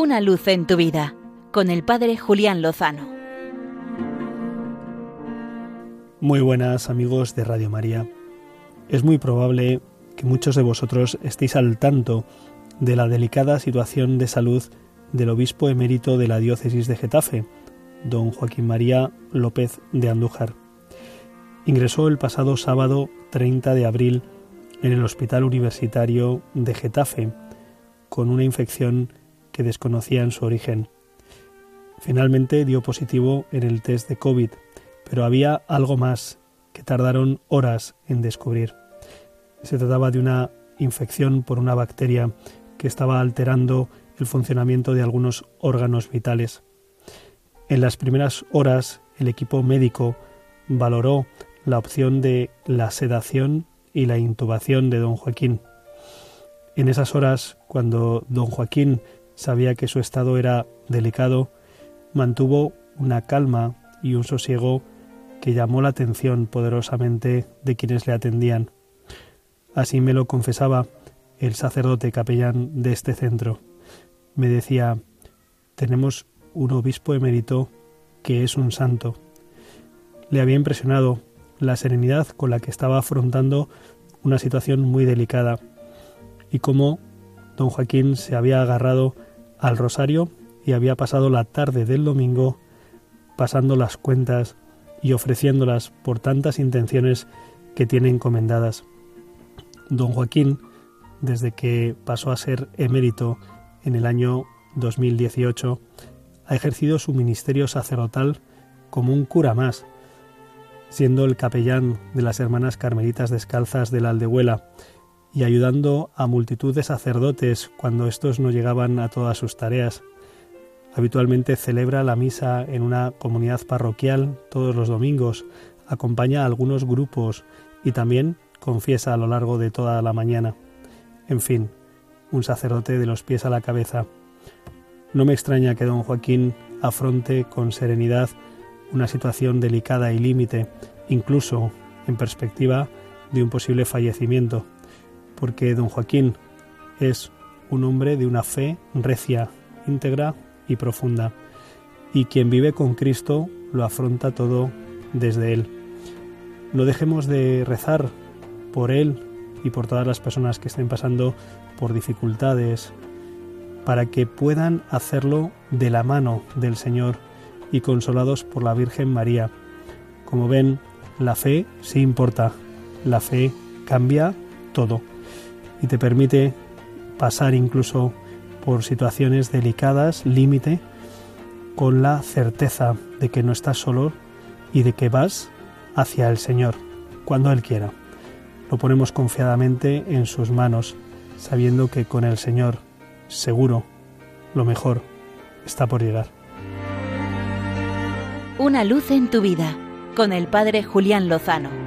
Una luz en tu vida con el Padre Julián Lozano. Muy buenas amigos de Radio María. Es muy probable que muchos de vosotros estéis al tanto de la delicada situación de salud del obispo emérito de la diócesis de Getafe, don Joaquín María López de Andújar. Ingresó el pasado sábado 30 de abril en el Hospital Universitario de Getafe con una infección que desconocían su origen. Finalmente dio positivo en el test de COVID, pero había algo más que tardaron horas en descubrir. Se trataba de una infección por una bacteria que estaba alterando el funcionamiento de algunos órganos vitales. En las primeras horas el equipo médico valoró la opción de la sedación y la intubación de don Joaquín. En esas horas, cuando don Joaquín sabía que su estado era delicado, mantuvo una calma y un sosiego que llamó la atención poderosamente de quienes le atendían. Así me lo confesaba el sacerdote capellán de este centro. Me decía, tenemos un obispo emérito que es un santo. Le había impresionado la serenidad con la que estaba afrontando una situación muy delicada y cómo don Joaquín se había agarrado al rosario y había pasado la tarde del domingo pasando las cuentas y ofreciéndolas por tantas intenciones que tiene encomendadas. Don Joaquín, desde que pasó a ser emérito en el año 2018, ha ejercido su ministerio sacerdotal como un cura más, siendo el capellán de las hermanas carmelitas descalzas de la aldehuela y ayudando a multitud de sacerdotes cuando estos no llegaban a todas sus tareas. Habitualmente celebra la misa en una comunidad parroquial todos los domingos, acompaña a algunos grupos y también confiesa a lo largo de toda la mañana. En fin, un sacerdote de los pies a la cabeza. No me extraña que don Joaquín afronte con serenidad una situación delicada y límite, incluso en perspectiva de un posible fallecimiento porque don Joaquín es un hombre de una fe recia, íntegra y profunda, y quien vive con Cristo lo afronta todo desde Él. No dejemos de rezar por Él y por todas las personas que estén pasando por dificultades, para que puedan hacerlo de la mano del Señor y consolados por la Virgen María. Como ven, la fe sí importa, la fe cambia todo y te permite pasar incluso por situaciones delicadas, límite, con la certeza de que no estás solo y de que vas hacia el Señor cuando Él quiera. Lo ponemos confiadamente en sus manos, sabiendo que con el Señor, seguro, lo mejor está por llegar. Una luz en tu vida, con el Padre Julián Lozano.